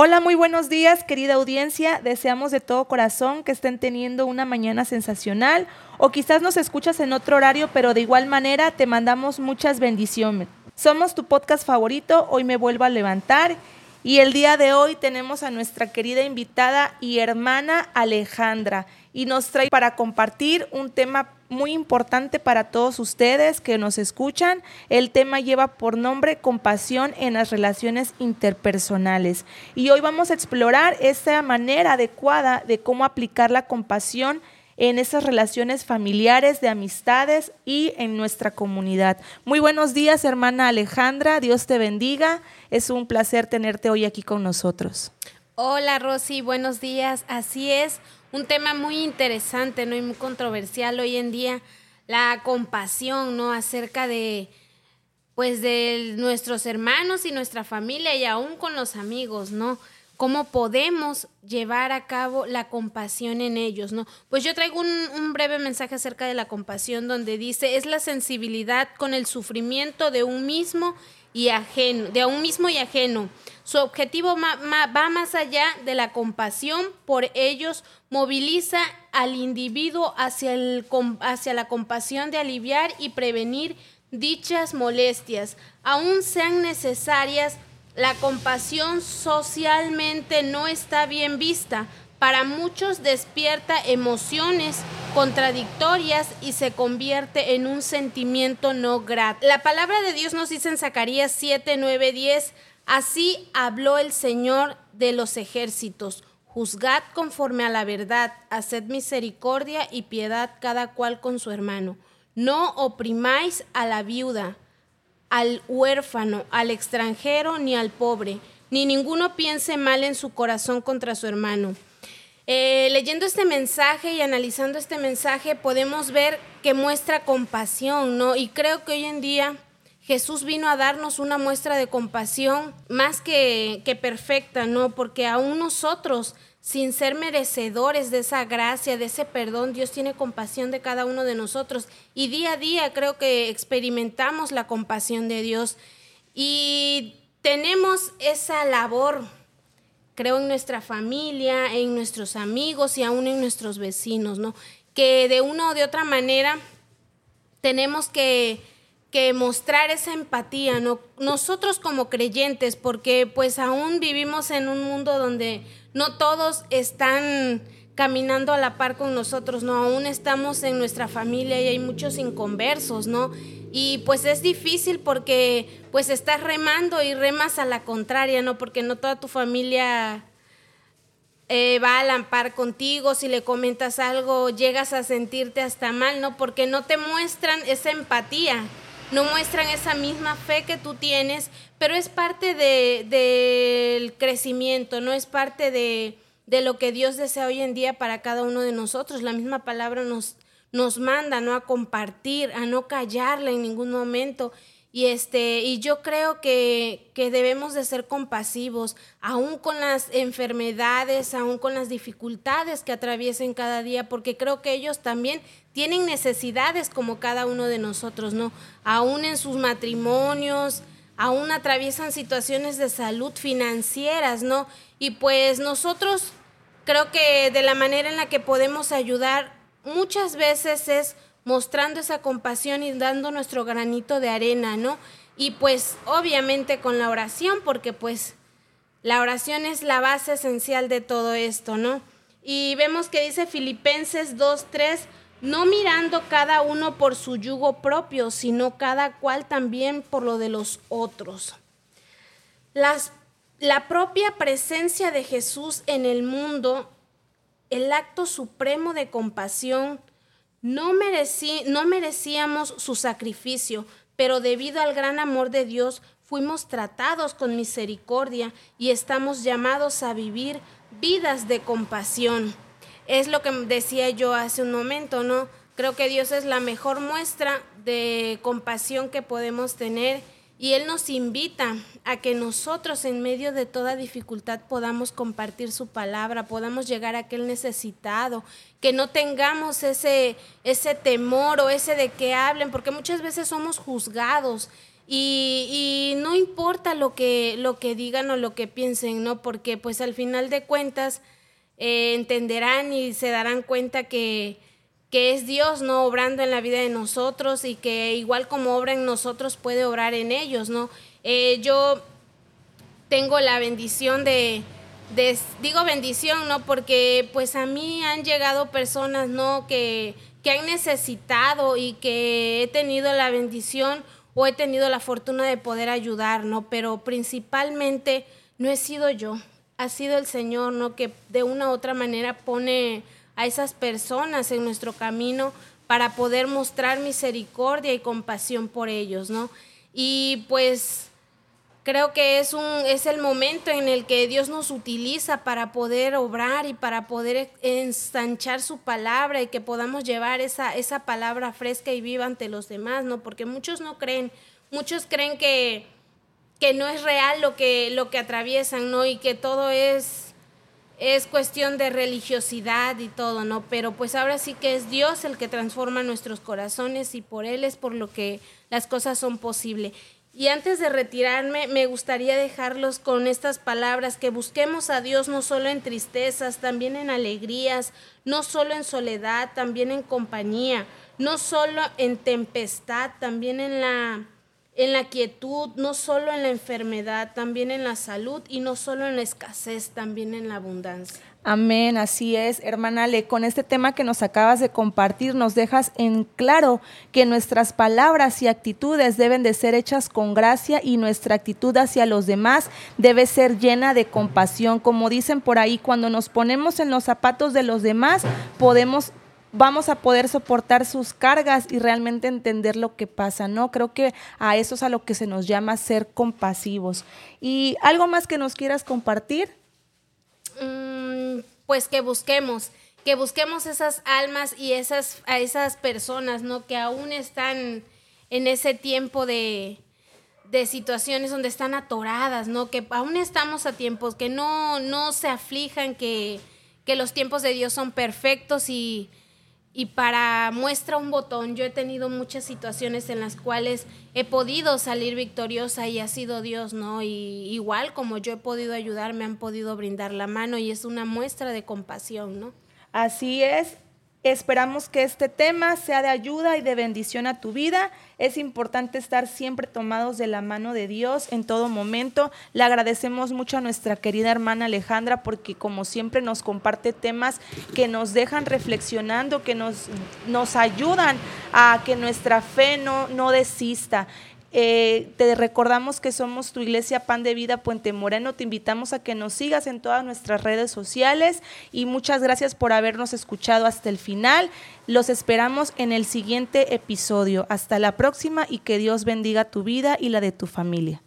Hola, muy buenos días, querida audiencia. Deseamos de todo corazón que estén teniendo una mañana sensacional o quizás nos escuchas en otro horario, pero de igual manera te mandamos muchas bendiciones. Somos tu podcast favorito, hoy me vuelvo a levantar y el día de hoy tenemos a nuestra querida invitada y hermana Alejandra y nos trae para compartir un tema muy importante para todos ustedes que nos escuchan. El tema lleva por nombre compasión en las relaciones interpersonales. Y hoy vamos a explorar esa manera adecuada de cómo aplicar la compasión esas relaciones familiares, de amistades y en nuestra comunidad. Muy buenos días, hermana Alejandra. Dios te bendiga. Es un placer tenerte hoy aquí con nosotros. Hola, Rosy. Buenos días. Así es un tema muy interesante, ¿no? Y muy controversial hoy en día, la compasión, ¿no? Acerca de, pues, de nuestros hermanos y nuestra familia y aún con los amigos, ¿no? ¿Cómo podemos llevar a cabo la compasión en ellos, no? Pues yo traigo un, breve mensaje acerca de la compasión donde dice, es la sensibilidad con el sufrimiento de un mismo y ajeno, de un mismo y ajeno. Su objetivo va más allá de la compasión por ellos, moviliza al individuo hacia, hacia la compasión de aliviar y prevenir dichas molestias. Aún sean necesarias, la compasión socialmente no está bien vista. Para muchos despierta emociones contradictorias y se convierte en un sentimiento no grato. La palabra de Dios nos dice en Zacarías 7, 9, 10, así habló el Señor de los ejércitos Juzgad conforme a la verdad, haced misericordia y piedad cada cual con su hermano. No oprimáis a la viuda, al huérfano, al extranjero ni al pobre, ni ninguno piense mal en su corazón contra su hermano. Eh, leyendo este mensaje y analizando este mensaje podemos ver que muestra compasión, ¿no? Y creo que hoy en día Jesús vino a darnos una muestra de compasión más que, que perfecta, ¿no? Porque aún nosotros sin ser merecedores de esa gracia, de ese perdón. Dios tiene compasión de cada uno de nosotros y día a día creo que experimentamos la compasión de Dios y tenemos esa labor, creo, en nuestra familia, en nuestros amigos y aún en nuestros vecinos, ¿no? Que de una o de otra manera tenemos que que mostrar esa empatía, ¿no? Nosotros como creyentes, porque pues aún vivimos en un mundo donde no todos están caminando a la par con nosotros, ¿no? Aún estamos en nuestra familia y hay muchos inconversos, ¿no? Y pues es difícil porque pues estás remando y remas a la contraria, ¿no? Porque no toda tu familia eh, va a la par contigo, si le comentas algo llegas a sentirte hasta mal, ¿no? Porque no te muestran esa empatía no muestran esa misma fe que tú tienes, pero es parte del crecimiento, no es parte de, de, lo que Dios desea hoy en día para cada uno de nosotros. La misma palabra nos, nos manda ¿no? a compartir, a no callarla en ningún momento. Y, este, y yo creo que, que, debemos de ser compasivos, aún con las enfermedades, aún con las dificultades que atraviesen cada día, porque creo que ellos también tienen necesidades como cada uno de nosotros, ¿no? Aún en sus matrimonios, aún atraviesan situaciones de salud financieras, ¿no? Y pues nosotros creo que de la manera en la que podemos ayudar muchas veces es mostrando esa compasión y dando nuestro granito de arena, ¿no? Y pues obviamente con la oración, porque pues la oración es la base esencial de todo esto, ¿no? Y vemos que dice Filipenses 2.3, no mirando cada uno por su yugo propio, sino cada cual también por lo de los otros. Las, la propia presencia de Jesús en el mundo, el acto supremo de compasión, no, no merecíamos su sacrificio, pero debido al gran amor de Dios fuimos tratados con misericordia y estamos llamados a vivir vidas de compasión. Es lo que decía yo hace un momento, ¿no? Creo que Dios es la mejor muestra de compasión que podemos tener y Él nos invita a que nosotros en medio de toda dificultad podamos compartir su palabra, podamos llegar a aquel necesitado, que no tengamos ese, ese temor o ese de que hablen, porque muchas veces somos juzgados Y, no importa lo que, lo que digan o lo que piensen, ¿no? Porque pues al final de cuentas eh, entenderán y se darán cuenta que, que es Dios, ¿no? Obrando en la vida de nosotros y que igual como obra en nosotros puede obrar en ellos, ¿no? Eh, yo tengo la bendición de, digo bendición, ¿no? Porque pues a mí han llegado personas, ¿no? Que, que han necesitado y que he tenido la bendición o he tenido la fortuna de poder ayudar, ¿no? Pero principalmente no he sido yo, ha sido el Señor, ¿no? Que de una u otra manera pone a esas personas en nuestro camino para poder mostrar misericordia y compasión por ellos, ¿no? Y pues creo que es un es el momento en el que Dios nos utiliza para poder obrar y para poder ensanchar su palabra y que podamos llevar esa esa palabra fresca y viva ante los demás, ¿no? Porque muchos no creen, muchos creen que que no es real lo que lo que atraviesan, ¿no? Y que todo es es cuestión de religiosidad y todo, ¿no? Pero pues ahora sí que es Dios el que transforma nuestros corazones y por Él es por lo que las cosas son posibles. Y antes de retirarme, me gustaría dejarlos con estas palabras, que busquemos a Dios no solo en tristezas, también en alegrías, no solo en soledad, también en compañía, no solo en tempestad, también en la, en la quietud, no solo en la enfermedad, también en la salud y no solo en la escasez, también en la abundancia. Amén, así es, hermana Ale. Con este tema que nos acabas de compartir, nos dejas en claro que nuestras palabras y actitudes deben de ser hechas con gracia y nuestra actitud hacia los demás debe ser llena de compasión. Como dicen por ahí, cuando nos ponemos en los zapatos de los demás, podemos vamos a poder soportar sus cargas y realmente entender lo que pasa, ¿no? Creo que a eso es a lo que se nos llama ser compasivos. ¿Y algo más que nos quieras compartir? Mm, pues que busquemos, que busquemos esas almas y esas, a esas personas, ¿no? Que aún están en ese tiempo de, de situaciones donde están atoradas, ¿no? Que aún estamos a tiempos, que no, no se aflijan, que, que los tiempos de Dios son perfectos y y para muestra un botón, yo he tenido muchas situaciones en las cuales he podido salir victoriosa y ha sido Dios, ¿no? Y igual como yo he podido ayudar, me han podido brindar la mano y es una muestra de compasión, ¿no? Así es, Esperamos que este tema sea de ayuda y de bendición a tu vida. Es importante estar siempre tomados de la mano de Dios en todo momento. Le agradecemos mucho a nuestra querida hermana Alejandra porque como siempre nos comparte temas que nos dejan reflexionando, que nos, nos ayudan a que nuestra fe no, no desista. Eh, te recordamos que somos tu iglesia Pan de Vida Puente Moreno. Te invitamos a que nos sigas en todas nuestras redes sociales y muchas gracias por habernos escuchado hasta el final. Los esperamos en el siguiente episodio. Hasta la próxima y que Dios bendiga tu vida y la de tu familia.